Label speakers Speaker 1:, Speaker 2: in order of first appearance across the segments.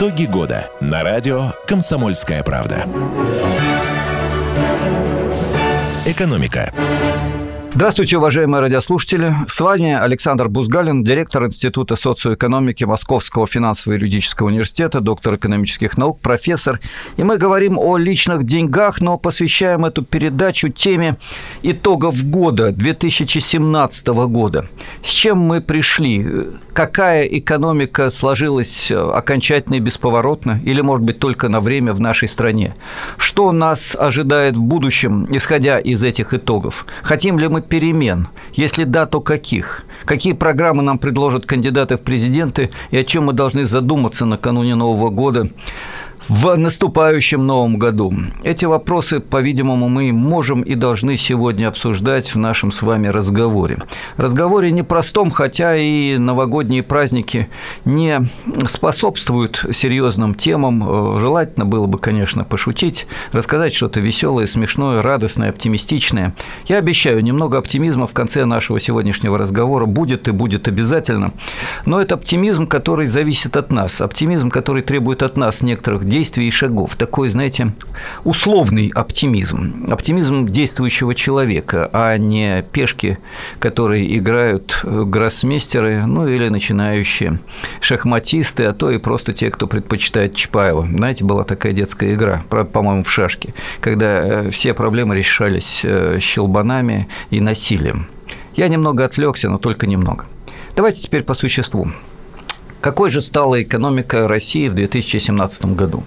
Speaker 1: Итоги года на радио «Комсомольская правда». Экономика.
Speaker 2: Здравствуйте, уважаемые радиослушатели. С вами Александр Бузгалин, директор Института социоэкономики Московского финансово-юридического университета, доктор экономических наук, профессор. И мы говорим о личных деньгах, но посвящаем эту передачу теме итогов года 2017 года. С чем мы пришли? Какая экономика сложилась окончательно и бесповоротно? Или, может быть, только на время в нашей стране? Что нас ожидает в будущем, исходя из этих итогов? Хотим ли мы перемен? Если да, то каких? Какие программы нам предложат кандидаты в президенты и о чем мы должны задуматься накануне Нового года? В наступающем новом году. Эти вопросы, по-видимому, мы можем и должны сегодня обсуждать в нашем с вами разговоре. Разговоре непростом, хотя и новогодние праздники не способствуют серьезным темам. Желательно было бы, конечно, пошутить, рассказать что-то веселое, смешное, радостное, оптимистичное. Я обещаю, немного оптимизма в конце нашего сегодняшнего разговора будет и будет обязательно. Но это оптимизм, который зависит от нас, оптимизм, который требует от нас некоторых действий, действий и шагов. Такой, знаете, условный оптимизм. Оптимизм действующего человека, а не пешки, которые играют гроссмейстеры, ну или начинающие шахматисты, а то и просто те, кто предпочитает Чапаева. Знаете, была такая детская игра, по-моему, в шашки, когда э, все проблемы решались э, щелбанами и насилием. Я немного отвлекся, но только немного. Давайте теперь по существу. Какой же стала экономика России в 2017 году?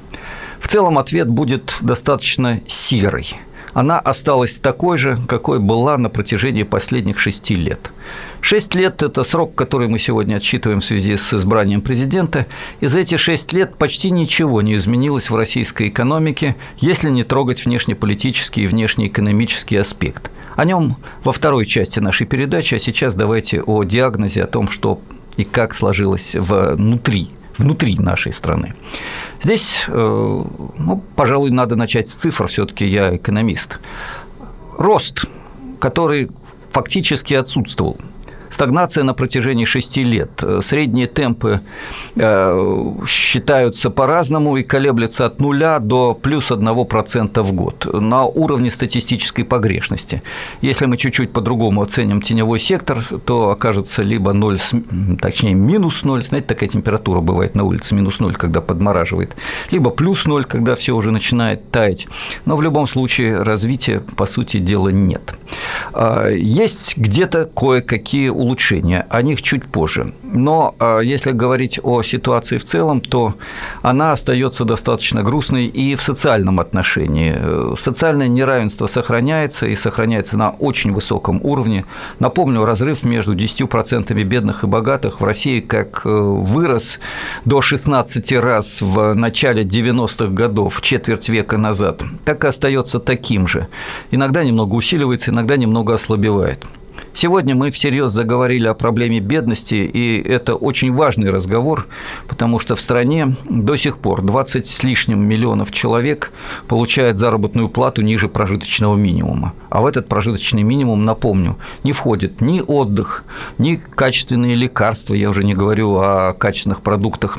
Speaker 2: В целом ответ будет достаточно серый. Она осталась такой же, какой была на протяжении последних шести лет. Шесть лет – это срок, который мы сегодня отсчитываем в связи с избранием президента, и за эти шесть лет почти ничего не изменилось в российской экономике, если не трогать внешнеполитический и внешнеэкономический аспект. О нем во второй части нашей передачи, а сейчас давайте о диагнозе, о том, что и как сложилось внутри внутри нашей страны. Здесь, э, ну, пожалуй, надо начать с цифр, все-таки я экономист. Рост, который фактически отсутствовал стагнация на протяжении шести лет. Средние темпы э, считаются по-разному и колеблются от нуля до плюс 1% в год на уровне статистической погрешности. Если мы чуть-чуть по-другому оценим теневой сектор, то окажется либо 0, точнее минус 0, знаете, такая температура бывает на улице, минус 0, когда подмораживает, либо плюс 0, когда все уже начинает таять. Но в любом случае развития, по сути дела, нет. А, есть где-то кое-какие улучшения, о них чуть позже. Но а, если говорить о ситуации в целом, то она остается достаточно грустной и в социальном отношении. Социальное неравенство сохраняется и сохраняется на очень высоком уровне. Напомню, разрыв между 10% бедных и богатых в России как э, вырос до 16 раз в начале 90-х годов, четверть века назад, так и остается таким же. Иногда немного усиливается, иногда немного ослабевает. Сегодня мы всерьез заговорили о проблеме бедности, и это очень важный разговор, потому что в стране до сих пор 20 с лишним миллионов человек получают заработную плату ниже прожиточного минимума. А в этот прожиточный минимум, напомню, не входит ни отдых, ни качественные лекарства, я уже не говорю о качественных продуктах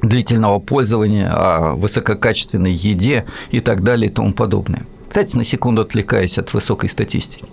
Speaker 2: длительного пользования, о высококачественной еде и так далее и тому подобное. Кстати, на секунду отвлекаясь от высокой статистики.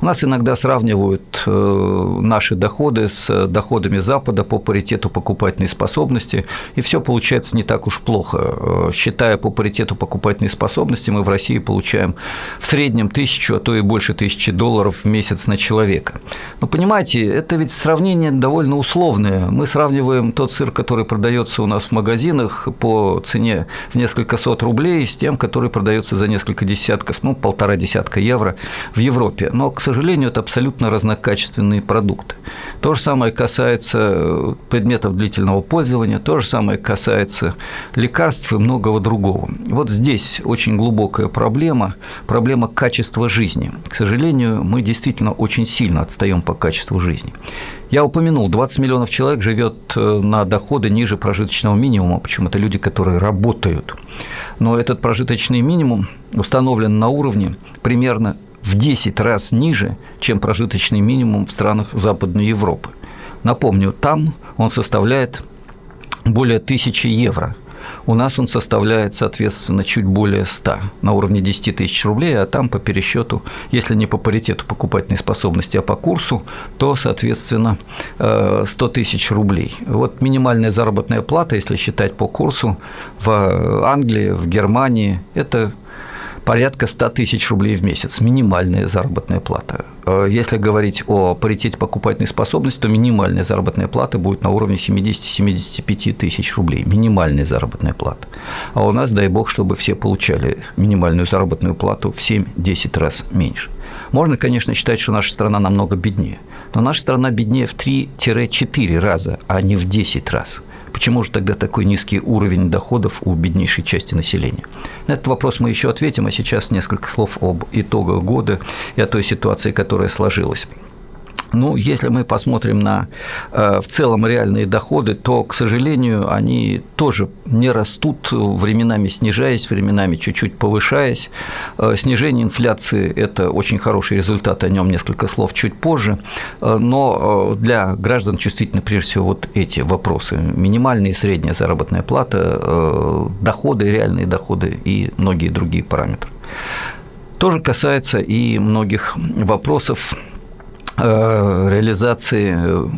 Speaker 2: У нас иногда сравнивают э, наши доходы с доходами Запада по паритету покупательной способности, и все получается не так уж плохо. Э, считая по паритету покупательной способности, мы в России получаем в среднем тысячу, а то и больше тысячи долларов в месяц на человека. Но понимаете, это ведь сравнение довольно условное. Мы сравниваем тот сыр, который продается у нас в магазинах по цене в несколько сот рублей, с тем, который продается за несколько десятков десятков, ну, полтора десятка евро в Европе. Но, к сожалению, это абсолютно разнокачественные продукты. То же самое касается э, предметов длительного пользования, то же самое касается лекарств и многого другого. Вот здесь очень глубокая проблема, проблема качества жизни. К сожалению, мы действительно очень сильно отстаем по качеству жизни. Я упомянул, 20 миллионов человек живет э, на доходы ниже прожиточного минимума, причем это люди, которые работают. Но этот прожиточный минимум установлен на уровне примерно в 10 раз ниже, чем прожиточный минимум в странах Западной Европы. Напомню, там он составляет более тысячи евро. У нас он составляет, соответственно, чуть более 100 на уровне 10 тысяч рублей, а там по пересчету, если не по паритету покупательной способности, а по курсу, то, соответственно, 100 э, тысяч рублей. Вот минимальная заработная плата, если считать по курсу, в Англии, в Германии, это порядка 100 тысяч рублей в месяц, минимальная заработная плата. Э, если говорить о паритете покупательной способности, то минимальная заработная плата будет на уровне 70-75 тысяч рублей, минимальная заработная плата. А у нас, дай бог, чтобы все получали минимальную заработную плату в 7-10 раз меньше. Можно, конечно, считать, что наша страна намного беднее, но наша страна беднее в 3-4 раза, а не в 10 раз – Почему же тогда такой низкий уровень доходов у беднейшей части населения? На этот вопрос мы еще ответим, а сейчас несколько слов об итогах года и о той ситуации, которая сложилась. Ну, если мы посмотрим на э, в целом реальные доходы, то, к сожалению, они тоже не растут, временами снижаясь, временами чуть-чуть повышаясь. Э, снижение инфляции – это очень хороший результат, о нем несколько слов чуть позже. Э, но для граждан чувствительны прежде всего вот эти вопросы. Минимальная и средняя заработная плата, доходы, реальные доходы и многие другие параметры. Тоже касается и многих вопросов реализации э,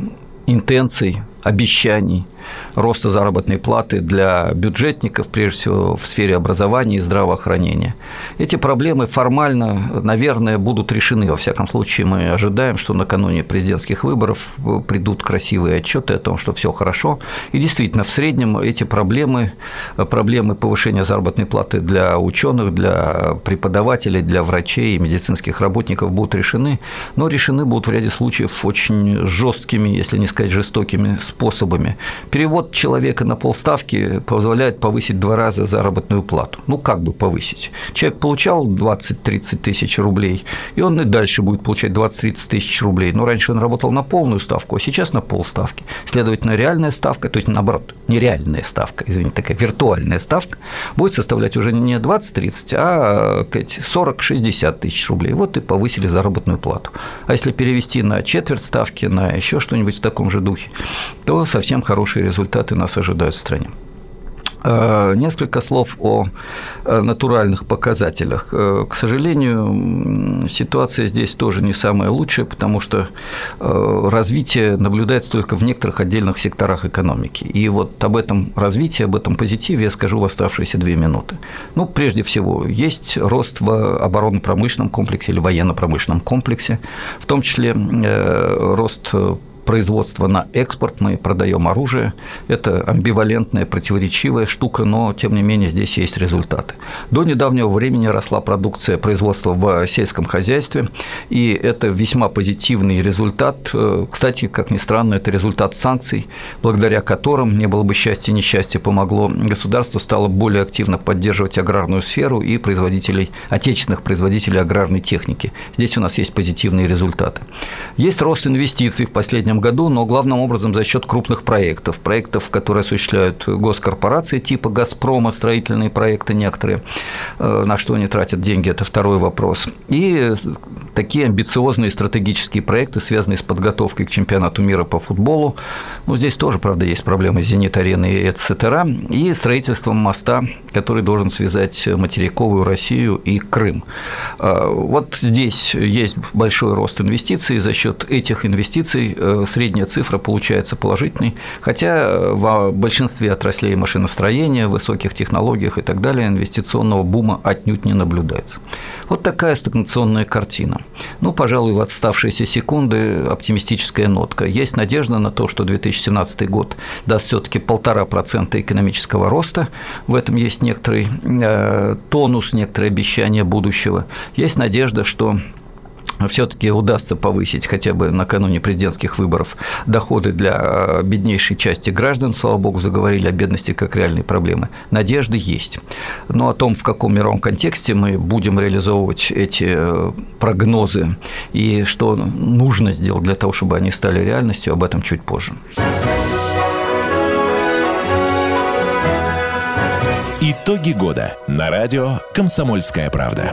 Speaker 2: интенций, обещаний – роста заработной платы для бюджетников, прежде всего в сфере образования и здравоохранения. Эти проблемы формально, наверное, будут решены. Во всяком случае, мы ожидаем, что накануне президентских выборов придут красивые отчеты о том, что все хорошо. И действительно, в среднем эти проблемы, проблемы повышения заработной платы для ученых, для преподавателей, для врачей и медицинских работников будут решены, но решены будут в ряде случаев очень жесткими, если не сказать жестокими способами. Перевод человека на полставки позволяет повысить два раза заработную плату. Ну, как бы повысить? Человек получал 20-30 тысяч рублей, и он и дальше будет получать 20-30 тысяч рублей. Но раньше он работал на полную ставку, а сейчас на полставки. Следовательно, реальная ставка, то есть наоборот, нереальная ставка, извините, такая виртуальная ставка, будет составлять уже не 20-30, а 40-60 тысяч рублей. Вот и повысили заработную плату. А если перевести на четверть ставки, на еще что-нибудь в таком же духе, то совсем хороший результаты нас ожидают в стране. Э, несколько слов о э, натуральных показателях. Э, к сожалению, ситуация здесь тоже не самая лучшая, потому что развитие наблюдается только в некоторых отдельных секторах экономики. И вот об этом развитии, об этом позитиве я скажу в оставшиеся две минуты. Ну, прежде всего, есть рост в оборонно-промышленном комплексе или военно-промышленном комплексе, в том числе рост производства на экспорт, мы продаем оружие. Это амбивалентная, противоречивая штука, но тем не менее здесь есть результаты. До недавнего времени росла продукция производства в сельском хозяйстве, и это весьма позитивный результат. Кстати, как ни странно, это результат санкций, благодаря которым, не было бы счастья, несчастья, помогло государству стало более активно поддерживать аграрную сферу и производителей, отечественных производителей аграрной техники. Здесь у нас есть позитивные результаты. Есть рост инвестиций в последнем году, но главным образом за счет крупных проектов, проектов, которые осуществляют госкорпорации типа «Газпрома», строительные проекты некоторые, э, на что они тратят деньги, это второй вопрос. И такие амбициозные стратегические проекты, связанные с подготовкой к чемпионату мира по футболу, ну, здесь тоже, правда, есть проблемы с «Зенит-ареной» и etc., и строительством моста, который должен связать материковую Россию и Крым. Э, вот здесь есть большой рост инвестиций, за счет этих инвестиций э, средняя цифра получается положительной, хотя в большинстве отраслей машиностроения, высоких технологиях и так далее инвестиционного бума отнюдь не наблюдается. Вот такая стагнационная картина. Ну, пожалуй, в оставшиеся секунды оптимистическая нотка. Есть надежда на то, что 2017 год даст все таки полтора процента экономического роста. В этом есть некоторый э, тонус, некоторые обещания будущего. Есть надежда, что все-таки удастся повысить хотя бы накануне президентских выборов доходы для э, беднейшей части граждан, слава богу, заговорили о бедности как реальной проблемы. Надежды есть. Но о том, в каком мировом контексте мы будем реализовывать эти э, прогнозы и что нужно сделать для того, чтобы они стали реальностью, об этом чуть позже.
Speaker 1: Итоги года на радио «Комсомольская правда».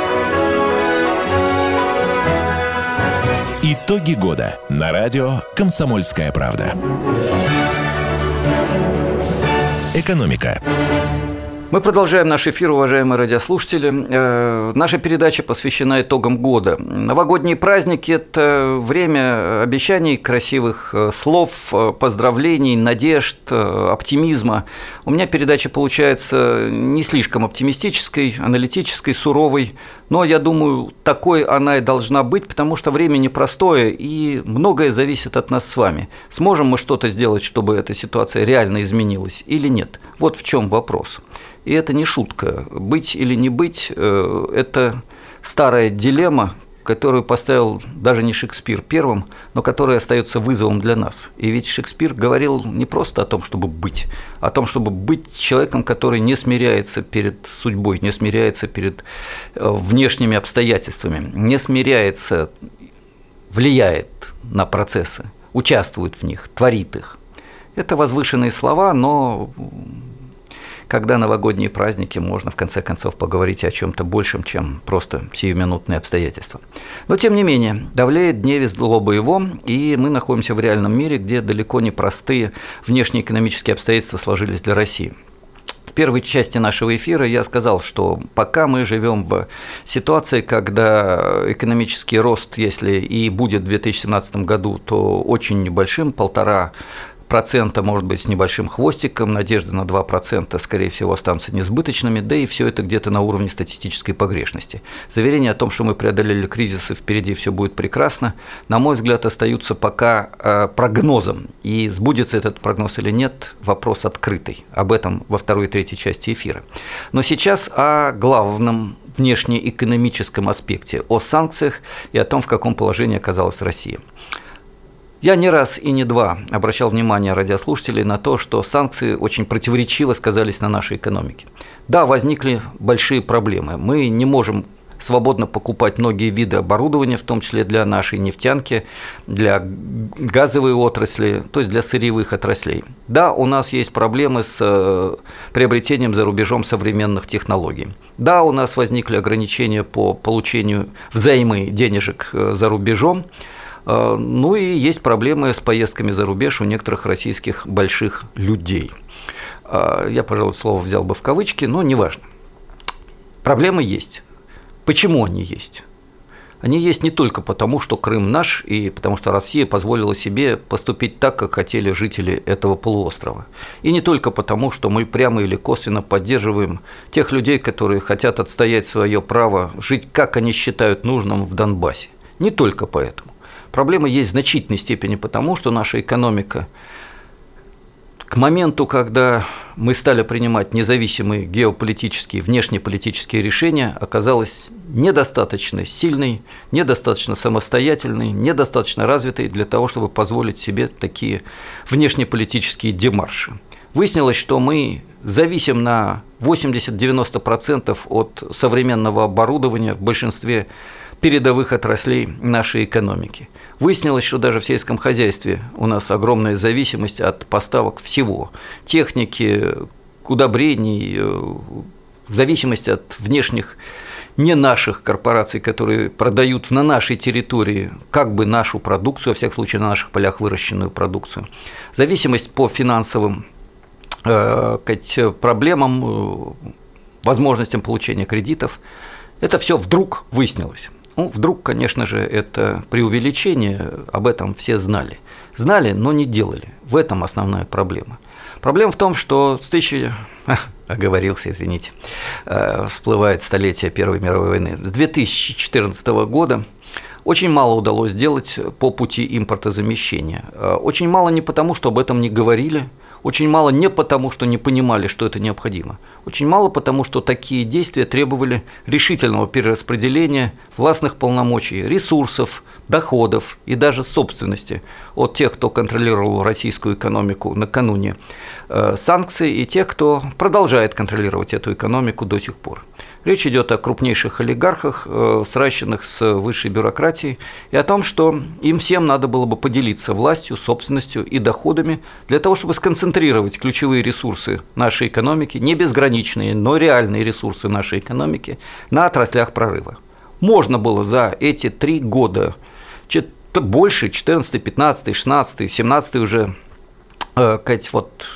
Speaker 1: Итоги года на радио «Комсомольская правда». Экономика.
Speaker 2: Мы продолжаем наш эфир, уважаемые радиослушатели. Э, наша передача посвящена итогам года. Новогодние праздники – это время обещаний, красивых э, слов, э, поздравлений, надежд, оптимизма. У меня передача получается не слишком оптимистической, аналитической, суровой, но я думаю, такой она и должна быть, потому что время непростое, и многое зависит от нас с вами. Сможем мы что-то сделать, чтобы эта ситуация реально изменилась или нет? Вот в чем вопрос. И это не шутка. Быть или не быть э, – это старая дилемма, которую поставил даже не Шекспир первым, но которая остается вызовом для нас. И ведь Шекспир говорил не просто о том, чтобы быть, а о том, чтобы быть человеком, который не смиряется перед судьбой, не смиряется перед э, внешними обстоятельствами, не смиряется, влияет на процессы, участвует в них, творит их. Это возвышенные слова, но когда новогодние праздники, можно в конце концов поговорить о чем-то большем, чем просто сиюминутные обстоятельства. Но тем не менее, давляет дневе злоба его, и мы находимся в реальном мире, где далеко не простые внешнеэкономические обстоятельства сложились для России. В первой части нашего эфира я сказал, что пока мы живем в ситуации, когда экономический рост, если и будет в 2017 году, то очень небольшим, полтора процента, может быть, с небольшим хвостиком, надежды на 2%, скорее всего, останутся несбыточными, да и все это где-то на уровне статистической погрешности. Заверение о том, что мы преодолели кризис и впереди все будет прекрасно, на мой взгляд, остаются пока э, прогнозом. И сбудется этот прогноз или нет, вопрос открытый. Об этом во второй и третьей части эфира. Но сейчас о главном внешнеэкономическом аспекте, о санкциях и о том, в каком положении оказалась Россия. Я не раз и не два обращал внимание радиослушателей на то, что санкции очень противоречиво сказались на нашей экономике. Да, возникли большие проблемы. Мы не можем свободно покупать многие виды оборудования, в том числе для нашей нефтянки, для газовой отрасли, то есть для сырьевых отраслей. Да, у нас есть проблемы с э, приобретением за рубежом современных технологий. Да, у нас возникли ограничения по получению взаймы денежек э, за рубежом. А, ну и есть проблемы с поездками за рубеж у некоторых российских больших людей. А, я, пожалуй, слово взял бы в кавычки, но неважно. Проблемы есть. Почему они есть? Они есть не только потому, что Крым наш, и потому что Россия позволила себе поступить так, как хотели жители этого полуострова. И не только потому, что мы прямо или косвенно поддерживаем тех людей, которые хотят отстоять свое право жить, как они считают нужным в Донбассе. Не только поэтому. Проблема есть в значительной степени потому, что наша экономика к моменту, когда мы стали принимать независимые геополитические, внешнеполитические решения, оказалась недостаточно сильной, недостаточно самостоятельной, недостаточно развитой для того, чтобы позволить себе такие внешнеполитические демарши. Выяснилось, что мы зависим на 80-90% от современного оборудования в большинстве передовых отраслей нашей экономики. Выяснилось, что даже в сельском хозяйстве у нас огромная зависимость от поставок всего. Техники, удобрений, э, в зависимости от внешних не наших корпораций, которые продают на нашей территории как бы нашу продукцию, во всяком случае на наших полях выращенную продукцию. Зависимость по финансовым э, проблемам, э, возможностям получения кредитов, это все вдруг выяснилось. Ну, вдруг, конечно же, это преувеличение, об этом все знали. Знали, но не делали. В этом основная проблема. Проблема в том, что с тысячи... оговорился, извините. Э, всплывает столетие Первой мировой войны. С 2014 года очень мало удалось сделать по пути импортозамещения. Э, очень мало не потому, что об этом не говорили, Очень мало не потому, что не понимали, что это необходимо. Очень мало потому, что такие действия требовали решительного перераспределения властных полномочий, ресурсов, доходов и даже собственности от тех, кто контролировал российскую экономику накануне э, санкций, и тех, кто продолжает контролировать эту экономику до сих пор. Речь идет о крупнейших олигархах, э, сращенных с высшей бюрократией, и о том, что им всем надо было бы поделиться властью, собственностью и доходами для того, чтобы сконцентрировать ключевые ресурсы нашей экономики, не безграничные, но реальные ресурсы нашей экономики, на отраслях прорыва. Можно было за эти три года, больше, 14, 15, 16, 17 уже, э, вот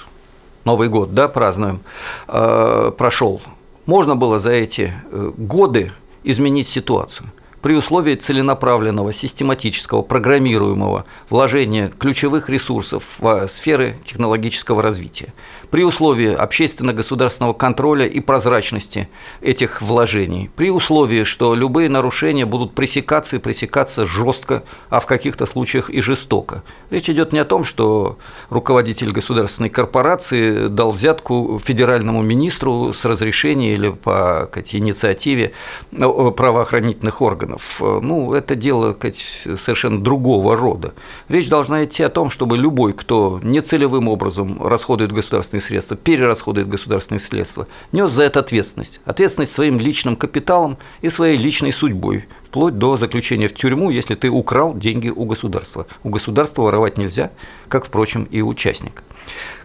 Speaker 2: Новый год, да, празднуем, э, прошел, можно было за эти э, годы изменить ситуацию. При условии целенаправленного, систематического, программируемого вложения ключевых ресурсов в сферы технологического развития при условии общественно-государственного контроля и прозрачности этих вложений, при условии, что любые нарушения будут пресекаться и пресекаться жестко, а в каких-то случаях и жестоко. Речь идет не о том, что руководитель государственной корпорации дал взятку федеральному министру с разрешения или по сказать, инициативе правоохранительных органов. Ну, это дело сказать, совершенно другого рода. Речь должна идти о том, чтобы любой, кто нецелевым образом расходует государственные средства, перерасходует государственные средства, нес за это ответственность. Ответственность своим личным капиталом и своей личной судьбой, вплоть до заключения в тюрьму, если ты украл деньги у государства. У государства воровать нельзя, как, впрочем, и участник.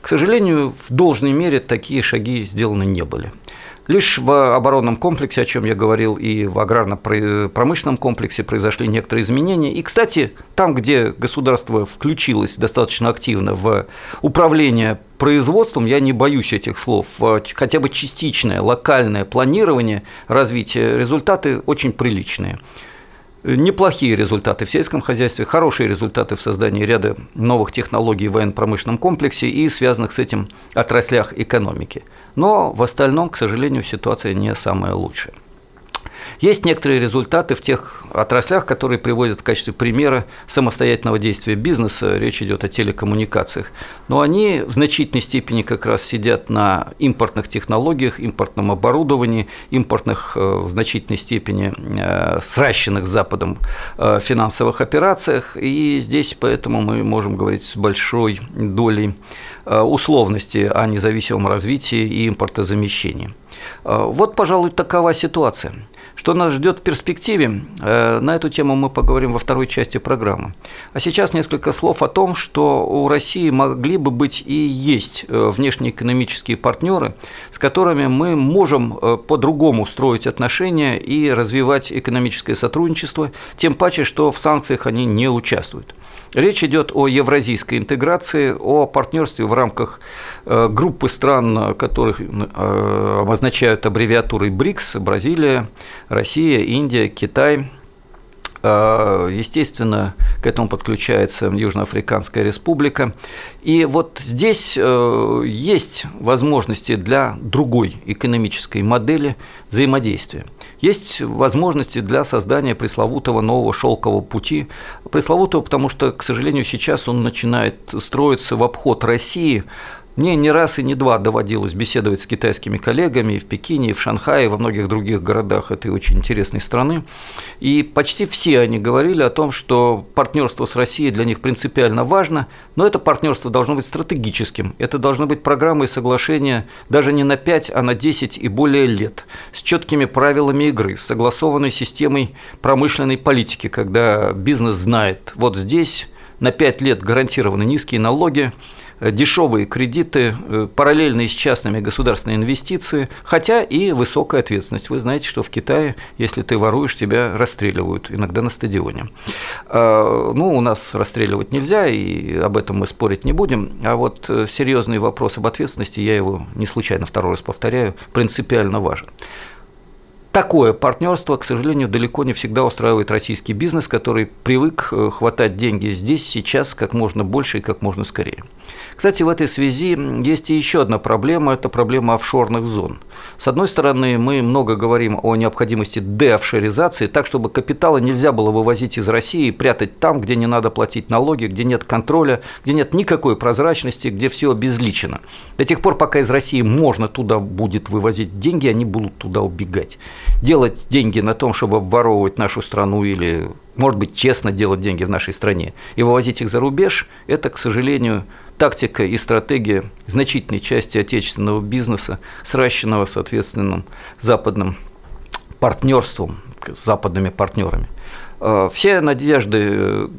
Speaker 2: К сожалению, в должной мере такие шаги сделаны не были. Лишь в оборонном комплексе, о чем я говорил, и в аграрно-промышленном комплексе произошли некоторые изменения. И, кстати, там, где государство включилось достаточно активно в управление производством, я не боюсь этих слов, хотя бы частичное локальное планирование развития, результаты очень приличные. Неплохие результаты в сельском хозяйстве, хорошие результаты в создании ряда новых технологий в военно-промышленном комплексе и связанных с этим отраслях экономики – но в остальном, к сожалению, ситуация не самая лучшая. Есть некоторые результаты в тех отраслях, которые приводят в качестве примера самостоятельного действия бизнеса, речь идет о телекоммуникациях, но они в значительной степени как раз сидят на импортных технологиях, импортном оборудовании, импортных э, в значительной степени э, сращенных с Западом э, финансовых операциях, и здесь поэтому мы можем говорить с большой долей условности о независимом развитии и импортозамещении. Вот, пожалуй, такова ситуация. Что нас ждет в перспективе, э, на эту тему мы поговорим во второй части программы. А сейчас несколько слов о том, что у России могли бы быть и есть э, внешнеэкономические партнеры, с которыми мы можем э, по-другому строить отношения и развивать экономическое сотрудничество, тем паче, что в санкциях они не участвуют. Речь идет о евразийской интеграции, о партнерстве в рамках э, группы стран, которых э, обозначают аббревиатурой БРИКС, Бразилия, Россия, Индия, Китай. Э, естественно, к этому подключается Южноафриканская республика. И вот здесь есть возможности для другой экономической модели взаимодействия – есть возможности для создания пресловутого нового шелкового пути. Пресловутого, потому что, к сожалению, сейчас он начинает строиться в обход России, мне не раз и не два доводилось беседовать с китайскими коллегами и в Пекине, и в Шанхае, и во многих других городах этой очень интересной страны. И почти все они говорили о том, что партнерство с Россией для них принципиально важно, но это партнерство должно быть стратегическим. Это должны быть программы и соглашения даже не на 5, а на 10 и более лет, с четкими правилами игры, с согласованной системой промышленной политики, когда бизнес знает, вот здесь на 5 лет гарантированы низкие налоги, дешевые кредиты, э, параллельные с частными государственные инвестиции, хотя и высокая ответственность. Вы знаете, что в Китае, если ты воруешь, тебя расстреливают, иногда на стадионе. А, ну, у нас расстреливать нельзя, и об этом мы спорить не будем. А вот э, серьезный вопрос об ответственности, я его не случайно второй раз повторяю, принципиально важен. Такое партнерство, к сожалению, далеко не всегда устраивает российский бизнес, который привык э, хватать деньги здесь, сейчас, как можно больше и как можно скорее. Кстати, в этой связи есть и еще одна проблема – это проблема офшорных зон. С одной стороны, мы много говорим о необходимости деофшоризации, так, чтобы капиталы нельзя было вывозить из России и прятать там, где не надо платить налоги, где нет контроля, где нет никакой прозрачности, где все обезличено. До тех пор, пока из России можно туда будет вывозить деньги, они будут туда убегать. Делать деньги на том, чтобы обворовывать нашу страну или может быть, честно делать деньги в нашей стране и вывозить их за рубеж, это, к сожалению, тактика и стратегия значительной части отечественного бизнеса, сращенного, соответственным западным партнерством, западными партнерами. Э, все надежды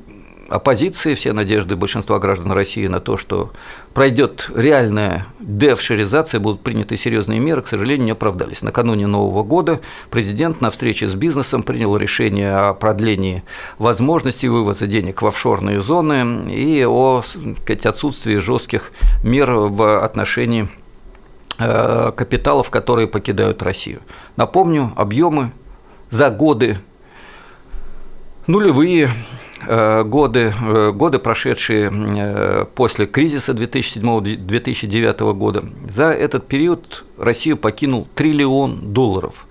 Speaker 2: оппозиции, все надежды большинства граждан России на то, что пройдет реальная деофшоризация, будут приняты серьезные меры, к сожалению, не оправдались. Накануне Нового года президент на встрече с бизнесом принял решение о продлении возможностей вывоза денег в офшорные зоны и о сказать, отсутствии жестких мер в отношении э, капиталов, которые покидают Россию. Напомню, объемы за годы нулевые годы, э, годы, прошедшие э, после кризиса 2007-2009 года, за этот период Россию покинул триллион долларов.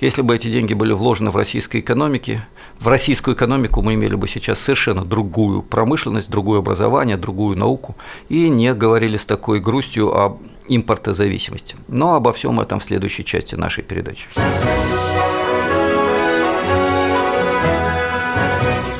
Speaker 2: Если бы эти деньги были вложены в российской экономике, в российскую экономику мы имели бы сейчас совершенно другую промышленность, другое образование, другую науку и не говорили с такой грустью об импортозависимости. Но обо всем этом в следующей части нашей передачи.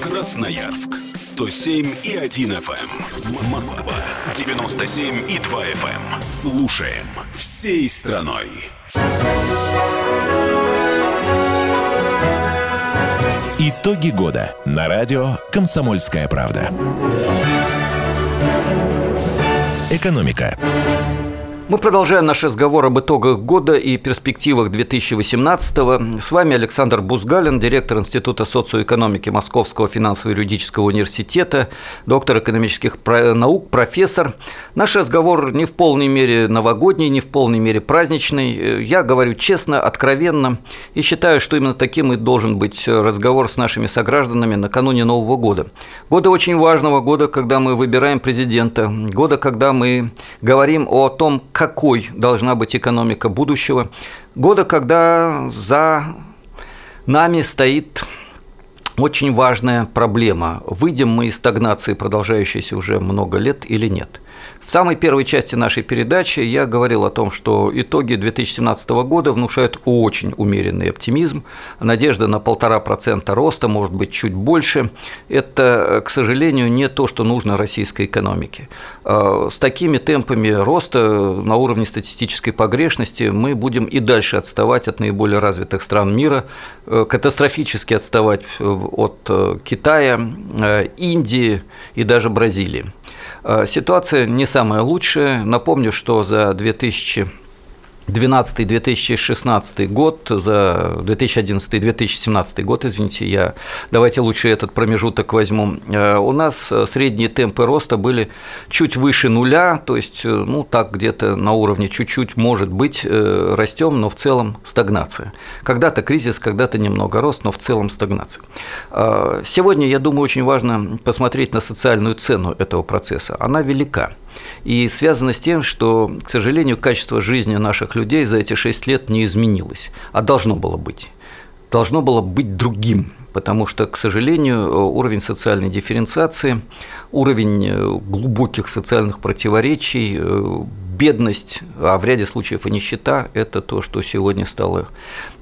Speaker 3: Красноярск 107 и 1 FM. Эм. Москва 97 и 2 FM. Эм. Слушаем всей страной.
Speaker 1: Итоги года на радио «Комсомольская правда». Экономика.
Speaker 2: Мы продолжаем наш разговор об итогах года и перспективах 2018-го. С вами Александр Бузгалин, директор Института социоэкономики Московского финансово-юридического университета, доктор экономических наук, профессор. Наш разговор не в полной мере новогодний, не в полной мере праздничный. Я говорю честно, откровенно и считаю, что именно таким и должен быть разговор с нашими согражданами накануне Нового года. Года очень важного, года, когда мы выбираем президента, года, когда мы говорим о том, какой должна быть экономика будущего, года, когда за нами стоит очень важная проблема. Выйдем мы из стагнации, продолжающейся уже много лет или нет. В самой первой части нашей передачи я говорил о том, что итоги 2017 года внушают очень умеренный оптимизм. Надежда на полтора процента роста, может быть, чуть больше. Это, к сожалению, не то, что нужно российской экономике. А, с такими темпами роста на уровне статистической погрешности мы будем и дальше отставать от наиболее развитых стран мира, э, катастрофически отставать от э, Китая, э, Индии и даже Бразилии. А, ситуация не самая лучшая. Напомню, что за 2000 2012-2016 год, за 2011-2017 год, извините, я давайте лучше этот промежуток возьму. Э, у нас средние темпы роста были чуть выше нуля, то есть, э, ну, так где-то на уровне чуть-чуть, может быть, э, растем, но в целом стагнация. Когда-то кризис, когда-то немного рост, но в целом стагнация. Сегодня, я думаю, очень важно посмотреть на социальную цену этого процесса. Она велика и связано с тем, что, к сожалению, качество жизни наших людей за эти шесть лет не изменилось, а должно было быть. Должно было быть другим, потому что, к сожалению, уровень социальной дифференциации, уровень э, глубоких социальных противоречий, э, бедность, а в ряде случаев и нищета – это то, что сегодня стало,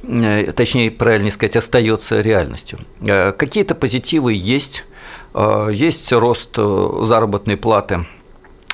Speaker 2: э, точнее, правильнее сказать, остается реальностью. Какие-то позитивы есть, есть рост заработной платы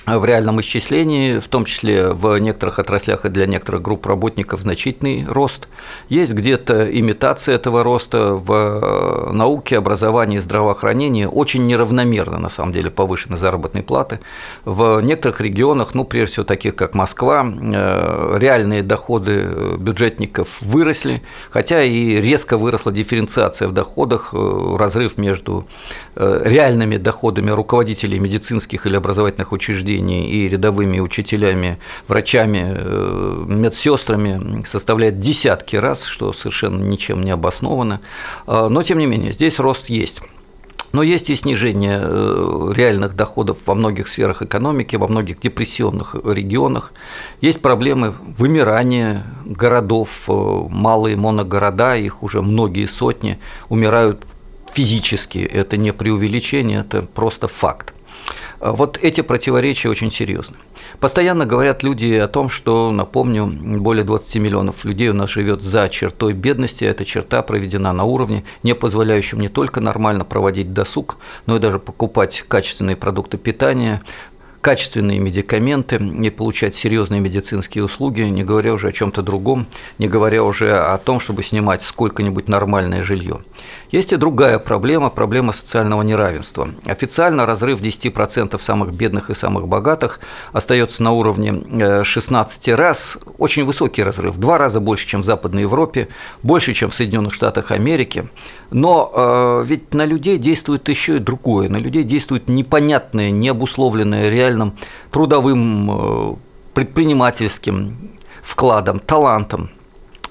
Speaker 2: в реальном исчислении, в том числе в некоторых отраслях и для некоторых групп работников значительный рост. Есть где-то имитация этого роста в э, науке, образовании, здравоохранении. Очень неравномерно, на самом деле, повышены заработные платы. В некоторых регионах, ну, прежде всего, таких как Москва, э, реальные доходы бюджетников выросли, хотя и резко выросла дифференциация в доходах, э, разрыв между реальными доходами руководителей медицинских или образовательных учреждений и рядовыми учителями, врачами, э, медсестрами составляет десятки раз, что совершенно ничем не обосновано. А, но, тем не менее, здесь рост есть. Но есть и снижение э, реальных доходов во многих сферах экономики, во многих депрессионных регионах. Есть проблемы вымирания городов, э, малые моногорода, их уже многие сотни, умирают физически. Это не преувеличение, это просто факт. Вот эти противоречия очень серьезны. Постоянно говорят люди о том, что, напомню, более 20 миллионов людей у нас живет за чертой бедности. Эта черта проведена на уровне, не позволяющем не только нормально проводить досуг, но и даже покупать качественные продукты питания, качественные медикаменты и получать серьезные медицинские услуги, не говоря уже о чем-то другом, не говоря уже о том, чтобы снимать сколько-нибудь нормальное жилье. Есть и другая проблема, проблема социального неравенства. Официально разрыв 10% самых бедных и самых богатых остается на уровне 16 э, раз, очень высокий разрыв, два раза больше, чем в Западной Европе, больше, чем в Соединенных Штатах Америки. Но э, ведь на людей действует еще и другое, на людей действует непонятное, необусловленное реальным трудовым, э, предпринимательским вкладом, талантом,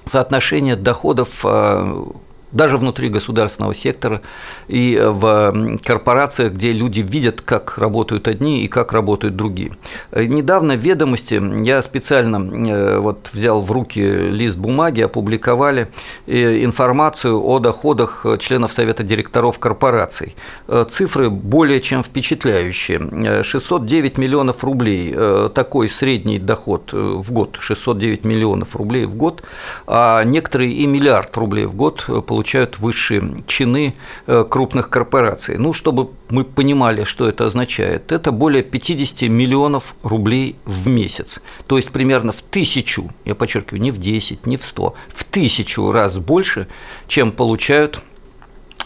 Speaker 2: соотношение доходов э, даже внутри государственного сектора и в корпорациях, где люди видят, как работают одни и как работают другие. Недавно в «Ведомости» я специально э, вот взял в руки лист бумаги, опубликовали э, информацию о доходах членов Совета директоров корпораций. Э, цифры более чем впечатляющие. 609 миллионов рублей – такой средний доход в год, 609 миллионов рублей в год, а некоторые и миллиард рублей в год получают получают высшие чины э, крупных корпораций. Ну, чтобы мы понимали, что это означает, это более 50 миллионов рублей в месяц. То есть примерно в тысячу, я подчеркиваю, не в 10, не в 100, в тысячу раз больше, чем получают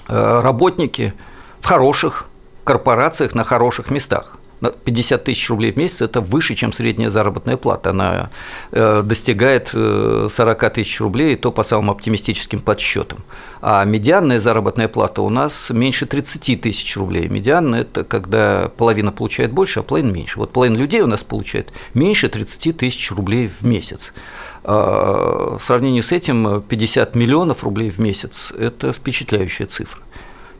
Speaker 2: э, работники в хороших корпорациях на хороших местах. 50 тысяч рублей в месяц – это выше, чем средняя заработная плата. Она э, достигает 40 э, тысяч рублей, и то по самым оптимистическим подсчетам. А медианная заработная плата у нас меньше 30 тысяч рублей. Медианная – это когда половина получает больше, а половина меньше. Вот половина людей у нас получает меньше 30 тысяч рублей в месяц. А, в сравнении с этим 50 миллионов рублей в месяц – это впечатляющая цифра.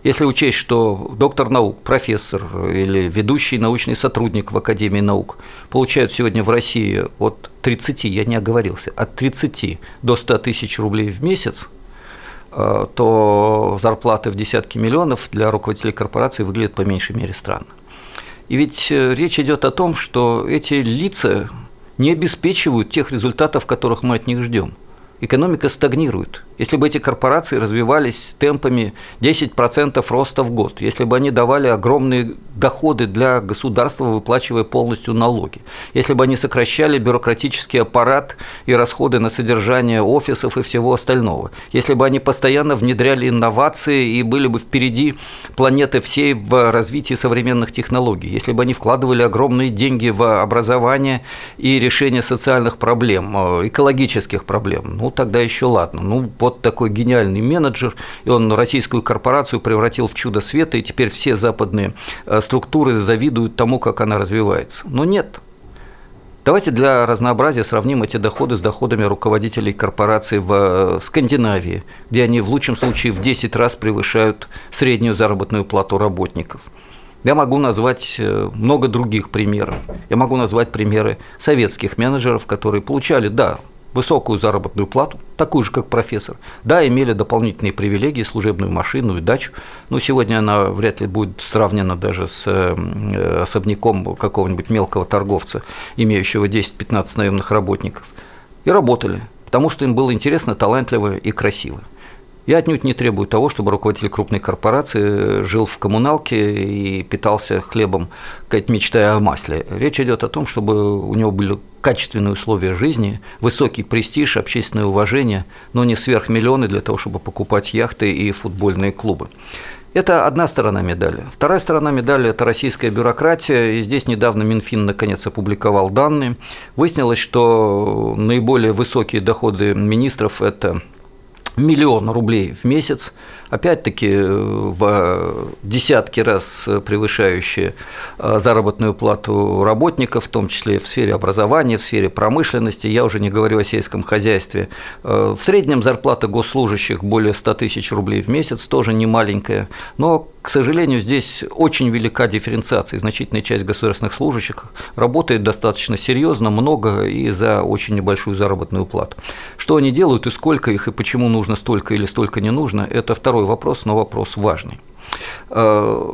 Speaker 2: Если учесть, что доктор наук, профессор или ведущий научный сотрудник в Академии наук получают сегодня в России от 30, я не оговорился, от 30 до 100 тысяч рублей в месяц, э, то зарплаты в десятки миллионов для руководителей корпораций выглядят по меньшей мере странно. И ведь э, речь идет о том, что эти лица не обеспечивают тех результатов, которых мы от них ждем. Экономика стагнирует. Если бы эти корпорации развивались темпами 10% роста в год, если бы они давали огромные доходы для государства, выплачивая полностью налоги, если бы они сокращали бюрократический аппарат и расходы на содержание офисов и всего остального, если бы они постоянно внедряли инновации и были бы впереди планеты всей в развитии современных технологий, если бы они вкладывали огромные деньги в образование и решение социальных проблем, э, экологических проблем, ну тогда еще ладно. Ну, вот такой гениальный менеджер, и он российскую корпорацию превратил в чудо света, и теперь все западные э, структуры завидуют тому, как она развивается. Но нет. Давайте для разнообразия сравним эти доходы с доходами руководителей корпораций в э, Скандинавии, где они в лучшем случае в 10 раз превышают среднюю заработную плату работников. Я могу назвать э, много других примеров. Я могу назвать примеры советских менеджеров, которые получали, да, высокую заработную плату, такую же, как профессор. Да, имели дополнительные привилегии, служебную машину и дачу, но сегодня она вряд ли будет сравнена даже с э, особняком какого-нибудь мелкого торговца, имеющего 10-15 наемных работников. И работали, потому что им было интересно, талантливо и красиво. Я отнюдь не требую того, чтобы руководитель крупной корпорации жил в коммуналке и питался хлебом, как мечтая о масле. Речь идет о том, чтобы у него были качественные условия жизни, высокий престиж, общественное уважение, но не сверхмиллионы для того, чтобы покупать яхты и футбольные клубы. Это одна сторона медали. Вторая сторона медали – это российская бюрократия. И здесь недавно Минфин наконец опубликовал данные. Выяснилось, что наиболее высокие доходы министров – это миллион рублей в месяц, опять-таки э, в десятки раз превышающие э, заработную плату работников, в том числе в сфере образования, в сфере промышленности, я уже не говорю о сельском хозяйстве. Э, в среднем зарплата госслужащих более 100 тысяч рублей в месяц, тоже не маленькая, но, к сожалению, здесь очень велика дифференциация, значительная часть государственных служащих работает достаточно серьезно, много и за очень небольшую заработную плату. Что они делают и сколько их, и почему нужно столько или столько не нужно, это второй вопрос, но вопрос важный. Э,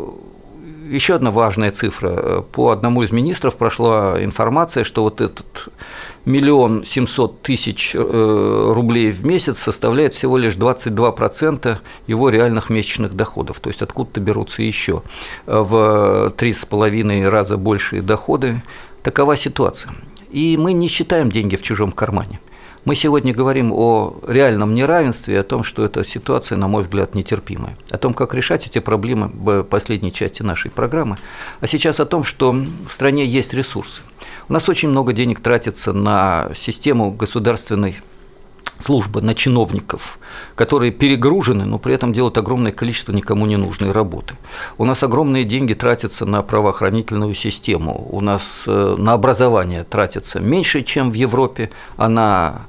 Speaker 2: еще одна важная цифра. По одному из министров прошла информация, что вот этот миллион семьсот тысяч э, рублей в месяц составляет всего лишь 22% его реальных месячных доходов. То есть откуда-то берутся еще в три с половиной раза большие доходы. Такова ситуация. И мы не считаем деньги в чужом кармане. Мы сегодня говорим о реальном неравенстве, о том, что эта ситуация, на мой взгляд, нетерпимая, о том, как решать эти проблемы в последней части нашей программы, а сейчас о том, что в стране есть ресурсы. У нас очень много денег тратится на систему государственной службы, на чиновников, которые перегружены, но при этом делают огромное количество никому не нужной работы. У нас огромные деньги тратятся на правоохранительную систему, у нас э, на образование тратится меньше, чем в Европе, а на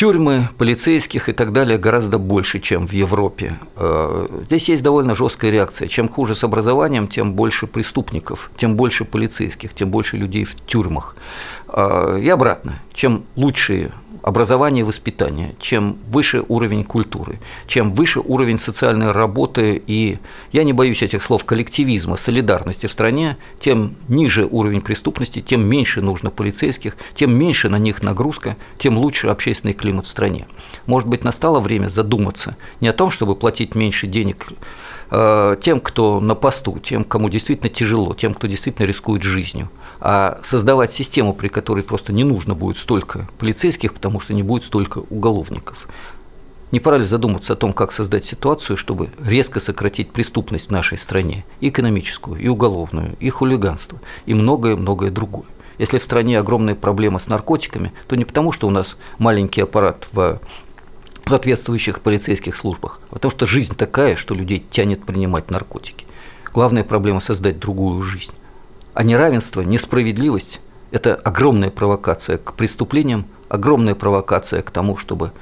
Speaker 2: тюрьмы, полицейских и так далее гораздо больше, чем в Европе. Э, здесь есть довольно жесткая реакция. Чем хуже с образованием, тем больше преступников, тем больше полицейских, тем больше людей в тюрьмах. Э, и обратно. Чем лучшие образование и воспитание, чем выше уровень культуры, чем выше уровень социальной работы и, я не боюсь этих слов, коллективизма, солидарности в стране, тем ниже уровень преступности, тем меньше нужно полицейских, тем меньше на них нагрузка, тем лучше общественный климат в стране. Может быть, настало время задуматься не о том, чтобы платить меньше денег э, тем, кто на посту, тем, кому действительно тяжело, тем, кто действительно рискует жизнью, а создавать систему, при которой просто не нужно будет столько полицейских, потому что не будет столько уголовников. Не пора ли задуматься о том, как создать ситуацию, чтобы резко сократить преступность в нашей стране, и экономическую, и уголовную, и хулиганство, и многое-многое другое? Если в стране огромная проблема с наркотиками, то не потому, что у нас маленький аппарат в соответствующих полицейских службах, а потому что жизнь такая, что людей тянет принимать наркотики. Главная проблема – создать другую жизнь. А неравенство, несправедливость – это огромная провокация к преступлениям, огромная провокация к тому, чтобы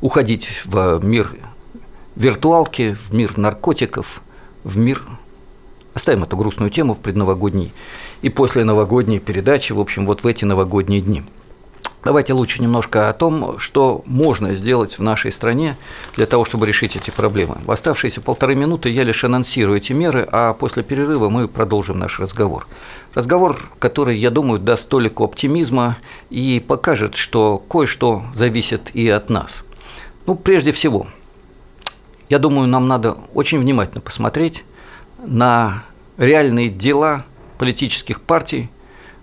Speaker 2: уходить в мир виртуалки, в мир наркотиков, в мир… Оставим эту грустную тему в предновогодней и после новогодней передачи, в общем, вот в эти новогодние дни – Давайте лучше немножко о том, что можно сделать в нашей стране для того, чтобы решить эти проблемы. В оставшиеся полторы минуты я лишь анонсирую эти меры, а после перерыва мы продолжим наш разговор. Разговор, который, я думаю, даст толику оптимизма и покажет, что кое-что зависит и от нас. Ну, прежде всего, я думаю, нам надо очень внимательно посмотреть на реальные дела политических партий,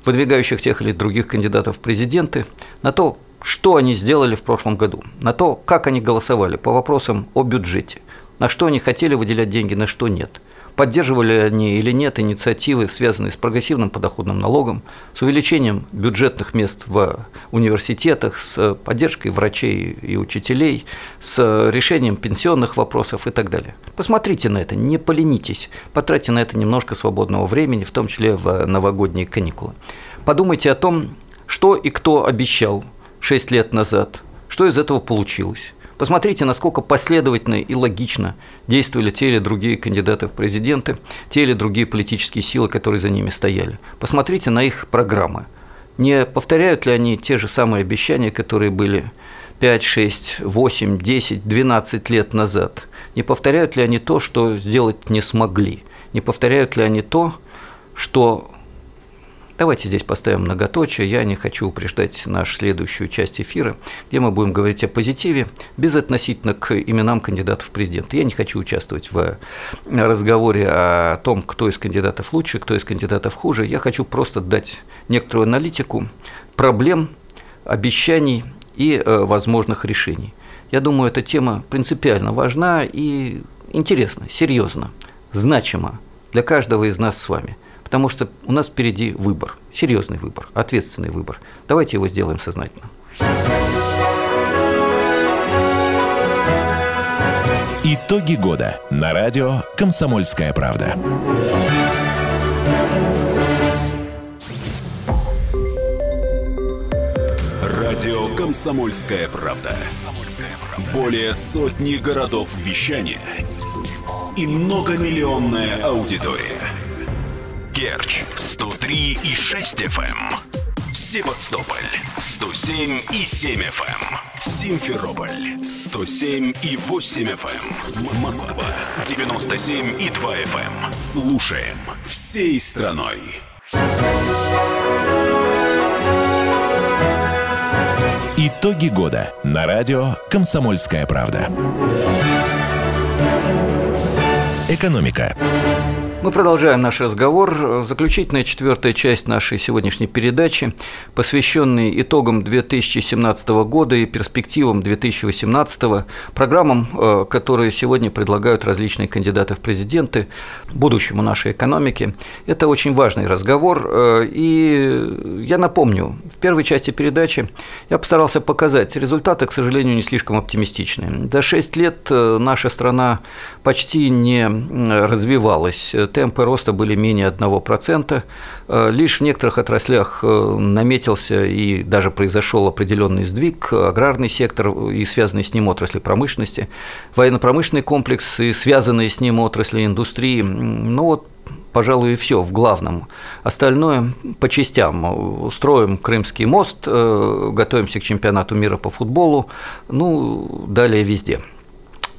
Speaker 2: выдвигающих тех или других кандидатов в президенты, на то, что они сделали в прошлом году, на то, как они голосовали по вопросам о бюджете, на что они хотели выделять деньги, на что нет – поддерживали они или нет инициативы, связанные с прогрессивным подоходным налогом, с увеличением бюджетных мест в университетах, с поддержкой врачей и учителей, с решением пенсионных вопросов и так далее. Посмотрите на это, не поленитесь, потратьте на это немножко свободного времени, в том числе в новогодние каникулы. Подумайте о том, что и кто обещал 6 лет назад, что из этого получилось Посмотрите, насколько последовательно и логично действовали те или другие кандидаты в президенты, те или другие политические силы, которые за ними стояли. Посмотрите на их программы. Не повторяют ли они те же самые обещания, которые были 5, 6, 8, 10, 12 лет назад? Не повторяют ли они то, что сделать не смогли? Не повторяют ли они то, что Давайте здесь поставим многоточие. Я не хочу упреждать нашу следующую часть эфира, где мы будем говорить о позитиве, без относительно к именам кандидатов в президенты. Я не хочу участвовать в разговоре о том, кто из кандидатов лучше, кто из кандидатов хуже. Я хочу просто дать некоторую аналитику проблем, обещаний и э, возможных решений. Я думаю, эта тема принципиально важна и интересна, серьезна, значима для каждого из нас с вами – потому что у нас впереди выбор, серьезный выбор, ответственный выбор. Давайте его сделаем сознательно.
Speaker 1: Итоги года на радио «Комсомольская правда».
Speaker 3: Радио «Комсомольская правда». Более сотни городов вещания и многомиллионная аудитория – Керчь 103 и 6 FM. Эм. Севастополь 107 и 7 FM. Эм. Симферополь 107 и 8 FM. Эм. Москва 97 и 2 FM. Слушаем всей страной.
Speaker 1: Итоги года на радио «Комсомольская правда». Экономика.
Speaker 2: Мы продолжаем наш разговор. Заключительная четвертая часть нашей сегодняшней передачи, посвященная итогам 2017 года и перспективам 2018, программам, э, которые сегодня предлагают различные кандидаты в президенты, будущему нашей экономики. Это очень важный разговор. Э, и я напомню, в первой части передачи я постарался показать, результаты, к сожалению, не слишком оптимистичные. За 6 лет э, наша страна почти не развивалась темпы роста были менее 1%. Э, лишь в некоторых отраслях э, наметился и даже произошел определенный сдвиг, аграрный сектор и связанные с ним отрасли промышленности, военно-промышленный комплекс и связанные с ним отрасли индустрии. Ну вот пожалуй, и все в главном. Остальное по частям. Устроим Крымский мост, э, готовимся к чемпионату мира по футболу, ну, далее везде.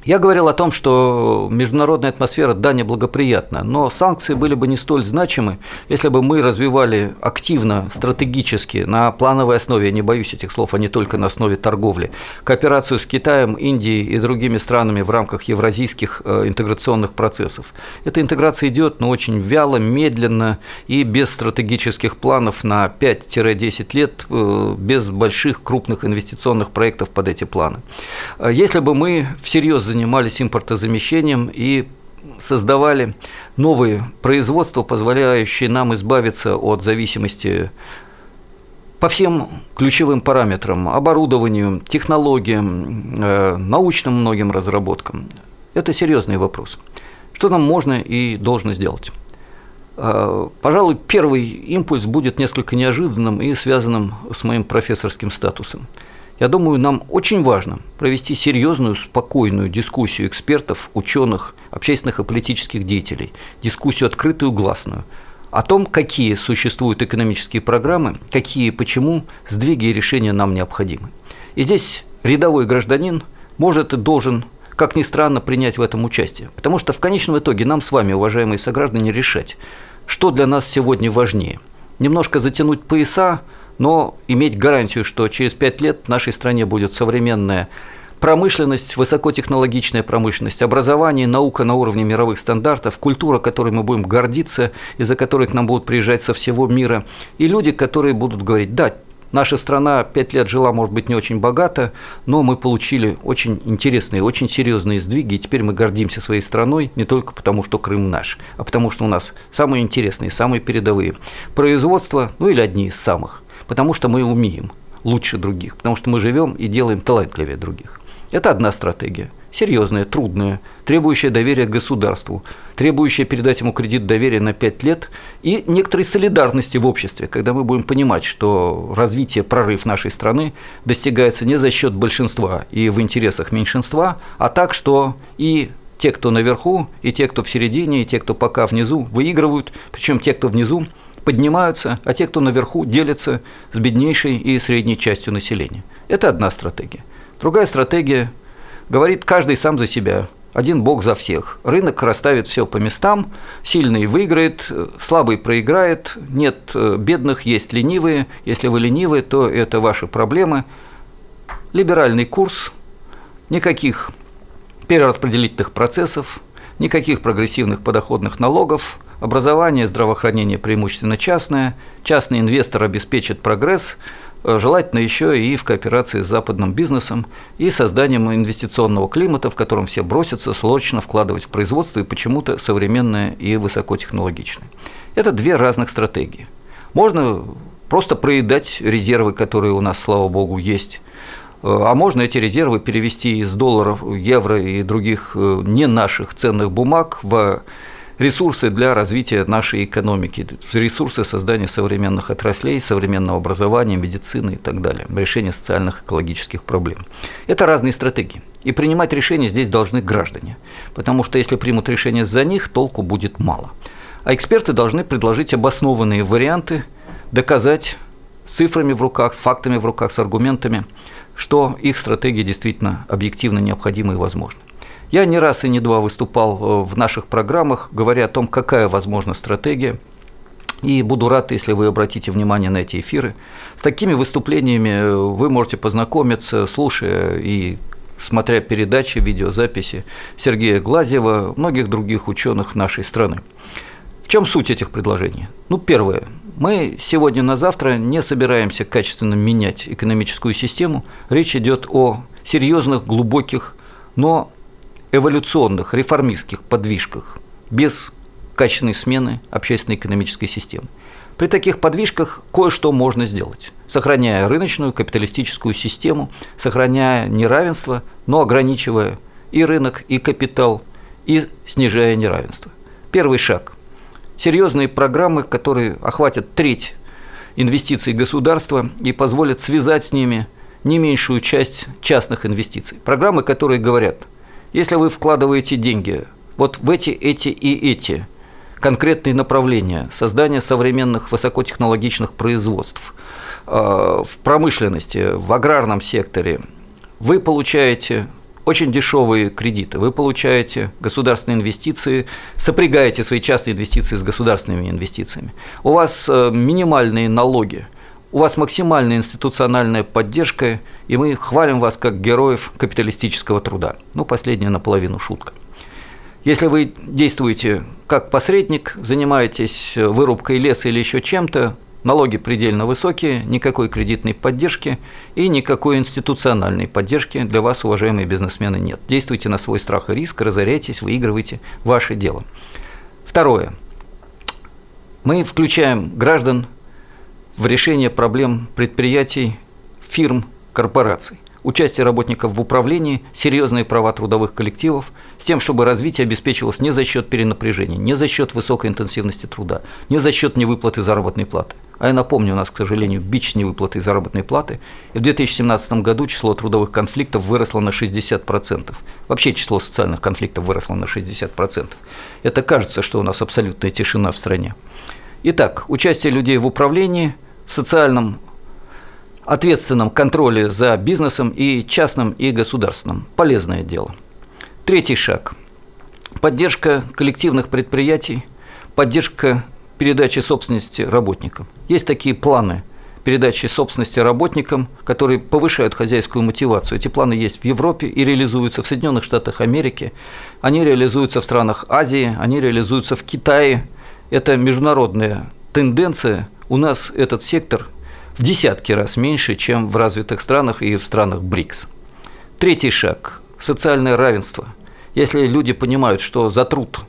Speaker 2: Я говорил о том, что международная атмосфера, да, неблагоприятна, но санкции были бы не столь значимы, если бы мы развивали активно, стратегически, на плановой основе, я не боюсь этих слов, а не только на основе торговли, кооперацию с Китаем, Индией и другими странами в рамках евразийских э, интеграционных процессов. Эта интеграция идет, но очень вяло, медленно и без стратегических планов на 5-10 лет, э, без больших крупных инвестиционных проектов под эти планы. Э, если бы мы всерьез занимались импортозамещением и создавали новые производства, позволяющие нам избавиться от зависимости по всем ключевым параметрам, оборудованию, технологиям, э, научным многим разработкам. Это серьезный вопрос. Что нам можно и должно сделать? Э, пожалуй, первый импульс будет несколько неожиданным и связанным с моим профессорским статусом. Я думаю, нам очень важно провести серьезную, спокойную дискуссию экспертов, ученых, общественных и политических деятелей, дискуссию открытую, гласную, о том, какие существуют экономические программы, какие почему сдвиги и решения нам необходимы. И здесь рядовой гражданин может и должен, как ни странно, принять в этом участие. Потому что в конечном итоге нам с вами, уважаемые сограждане, решать, что для нас сегодня важнее. Немножко затянуть пояса, но иметь гарантию, что через пять лет в нашей стране будет современная промышленность, высокотехнологичная промышленность, образование, наука на уровне мировых стандартов, культура, которой мы будем гордиться, из-за которой к нам будут приезжать со всего мира, и люди, которые будут говорить, да, наша страна пять лет жила, может быть, не очень богато, но мы получили очень интересные, очень серьезные сдвиги, и теперь мы гордимся своей страной не только потому, что Крым наш, а потому что у нас самые интересные, самые передовые производства, ну или одни из самых потому что мы умеем лучше других, потому что мы живем и делаем талантливее других. Это одна стратегия, серьезная, трудная, требующая доверия к государству, требующая передать ему кредит доверия на 5 лет и некоторой солидарности в обществе, когда мы будем понимать, что развитие, прорыв нашей страны достигается не за счет большинства и в интересах меньшинства, а так, что и те, кто наверху, и те, кто в середине, и те, кто пока внизу, выигрывают, причем те, кто внизу, поднимаются, а те, кто наверху, делятся с беднейшей и средней частью населения. Это одна стратегия. Другая стратегия говорит каждый сам за себя. один бог за всех. Рынок расставит все по местам, сильный выиграет, слабый проиграет, нет э, бедных, есть ленивые. Если вы ленивые, то это ваши проблемы. Либеральный курс, никаких перераспределительных процессов, никаких прогрессивных подоходных налогов, образование, здравоохранение преимущественно частное, частный инвестор обеспечит прогресс – Э, желательно еще и в кооперации с западным бизнесом и созданием инвестиционного климата, в котором все бросятся срочно вкладывать в производство и почему-то современное и высокотехнологичное. Это две разных стратегии. Можно просто проедать резервы, которые у нас, слава богу, есть, э, а можно эти резервы перевести из долларов, евро и других э, не наших ценных бумаг в ресурсы для развития нашей экономики, ресурсы создания современных отраслей, современного образования, медицины и так далее, решения социальных экологических проблем. Это разные стратегии. И принимать решения здесь должны граждане, потому что если примут решение за них, толку будет мало. А эксперты должны предложить обоснованные варианты, доказать цифрами в руках, с фактами в руках, с аргументами, что их стратегия действительно объективно необходима и возможна. Я не раз и не два выступал э, в наших программах, говоря о том, какая возможна стратегия. И буду рад, если вы обратите внимание на эти эфиры. С такими выступлениями э, вы можете познакомиться, слушая и смотря передачи, видеозаписи Сергея Глазева, многих других ученых нашей страны. В чем суть этих предложений? Ну, первое. Мы сегодня на завтра не собираемся качественно менять экономическую систему. Речь идет о серьезных, глубоких, но эволюционных, реформистских подвижках без качественной смены общественно-экономической системы. При таких подвижках кое-что можно сделать, сохраняя рыночную капиталистическую систему, сохраняя неравенство, но ограничивая и рынок, и капитал, и снижая неравенство. Первый шаг – серьезные программы, которые охватят треть инвестиций государства и позволят связать с ними не меньшую часть частных инвестиций. Программы, которые говорят – если вы вкладываете деньги вот в эти, эти и эти конкретные направления создания современных высокотехнологичных производств э, в промышленности, в аграрном секторе, вы получаете очень дешевые кредиты, вы получаете государственные инвестиции, сопрягаете свои частные инвестиции с государственными инвестициями. У вас э, минимальные налоги, у вас максимальная институциональная поддержка, и мы хвалим вас как героев капиталистического труда. Ну, последняя наполовину шутка. Если вы действуете как посредник, занимаетесь вырубкой леса или еще чем-то, налоги предельно высокие, никакой кредитной поддержки и никакой институциональной поддержки для вас, уважаемые бизнесмены, нет. Действуйте на свой страх и риск, разоряйтесь, выигрывайте ваше дело. Второе. Мы включаем граждан в решение проблем предприятий, фирм, корпораций. Участие работников в управлении, серьезные права трудовых коллективов, с тем, чтобы развитие обеспечивалось не за счет перенапряжения, не за счет высокой интенсивности труда, не за счет невыплаты заработной платы. А я напомню, у нас, к сожалению, бич невыплаты заработной платы. И в 2017 году число трудовых конфликтов выросло на 60%. Вообще число социальных конфликтов выросло на 60%. Это кажется, что у нас абсолютная тишина в стране. Итак, участие людей в управлении – в социальном ответственном контроле за бизнесом и частным, и государственным. Полезное дело. Третий шаг. Поддержка коллективных предприятий, поддержка передачи собственности работникам. Есть такие планы передачи собственности работникам, которые повышают хозяйскую мотивацию. Эти планы есть в Европе и реализуются в Соединенных Штатах Америки, они реализуются в странах Азии, они реализуются в Китае. Это международная тенденция, у нас этот сектор в десятки раз меньше, чем в развитых странах и в странах БРИКС. Третий шаг – социальное равенство. Если люди понимают, что за труд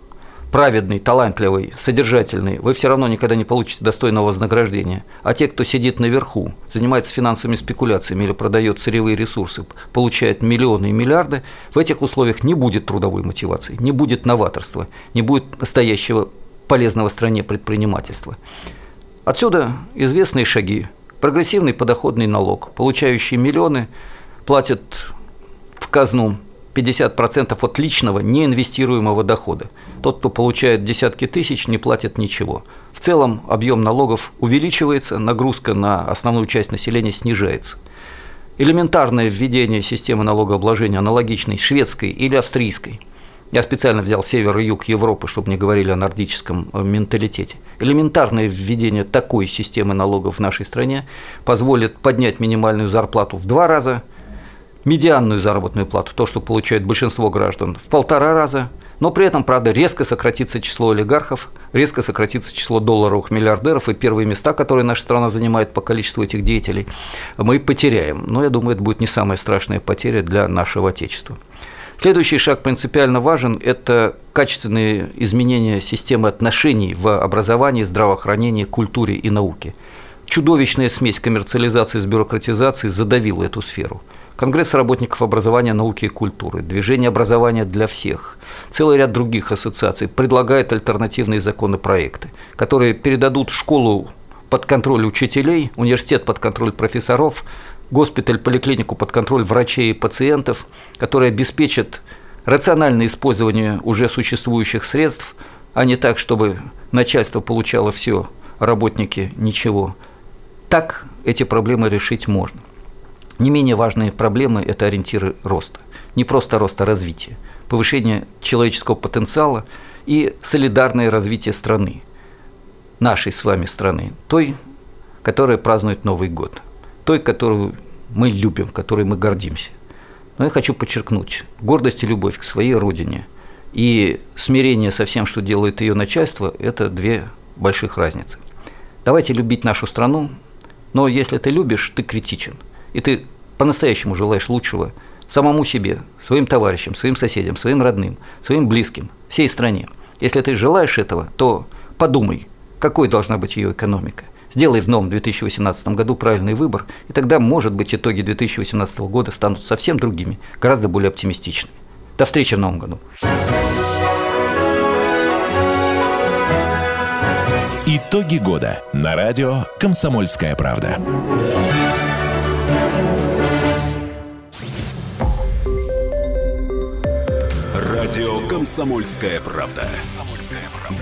Speaker 2: праведный, талантливый, содержательный, вы все равно никогда не получите достойного вознаграждения. А те, кто сидит наверху, занимается финансовыми спекуляциями или продает сырьевые ресурсы, получает миллионы и миллиарды, в этих условиях не будет трудовой мотивации, не будет новаторства, не будет настоящего полезного стране предпринимательства. Отсюда известные шаги. Прогрессивный подоходный налог. Получающие миллионы платят в казну 50% от личного неинвестируемого дохода. Тот, кто получает десятки тысяч, не платит ничего. В целом объем налогов увеличивается, нагрузка на основную часть населения снижается. Элементарное введение системы налогообложения аналогичной шведской или австрийской Я специально взял север и юг Европы, чтобы не говорили о нордическом э, менталитете. Элементарное введение такой системы налогов в нашей стране позволит поднять минимальную зарплату в два раза, медианную заработную плату, то, что получает большинство граждан, в полтора раза, но при этом, правда, резко сократится число олигархов, резко сократится число долларовых миллиардеров, и первые места, которые наша страна занимает по количеству этих деятелей, мы потеряем. Но я думаю, это будет не самая страшная потеря для нашего Отечества. Следующий шаг принципиально важен – это качественные изменения системы отношений в образовании, здравоохранении, культуре и науке. Чудовищная смесь коммерциализации с бюрократизацией задавила эту сферу. Конгресс работников образования, науки и культуры, Движение образования для всех, целый ряд других ассоциаций предлагает альтернативные законопроекты, которые передадут школу под контроль учителей, университет под контроль профессоров, госпиталь, поликлинику под контроль врачей и пациентов, которые обеспечат рациональное использование уже существующих средств, а не так, чтобы начальство получало все, работники ничего. Так эти проблемы решить можно. Не менее важные проблемы – это ориентиры роста. Не просто роста, а развития. Повышение человеческого потенциала и солидарное развитие страны. Нашей с вами страны. Той, которая празднует Новый год той, которую мы любим, которой мы гордимся. Но я хочу подчеркнуть, гордость и любовь к своей родине и смирение со всем, что делает ее начальство, это две больших разницы. Давайте любить нашу страну, но если ты любишь, ты критичен, и ты по-настоящему желаешь лучшего самому себе, своим товарищам, своим соседям, своим родным, своим близким, всей стране. Если ты желаешь этого, то подумай, какой должна быть ее экономика – Сделай в новом 2018 году правильный выбор, и тогда, может быть, итоги 2018 года станут совсем другими, гораздо более оптимистичными. До встречи в новом году.
Speaker 1: Итоги года на радио «Комсомольская правда».
Speaker 3: Радио «Комсомольская правда».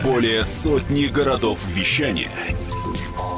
Speaker 3: Более сотни городов вещания –